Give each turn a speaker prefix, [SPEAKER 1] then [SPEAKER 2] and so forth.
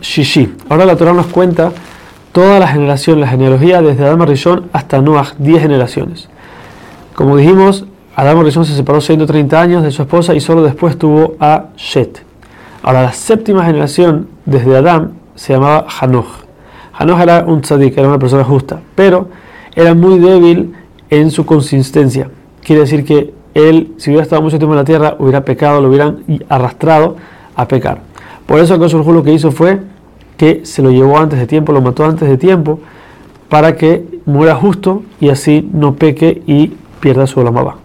[SPEAKER 1] Shishi. Ahora la Torah nos cuenta toda la generación, la genealogía desde Adam Rishon hasta Noach, 10 generaciones. Como dijimos, Adam Rishon se separó 130 años de su esposa y solo después tuvo a Shet. Ahora la séptima generación desde Adam se llamaba Hanoch. Hanoch era un tzadik, era una persona justa, pero era muy débil en su consistencia. Quiere decir que él, si hubiera estado mucho tiempo en la tierra, hubiera pecado, lo hubieran arrastrado a pecar. Por eso Akosh lo que hizo fue que se lo llevó antes de tiempo, lo mató antes de tiempo, para que muera justo y así no peque y pierda su olamaba.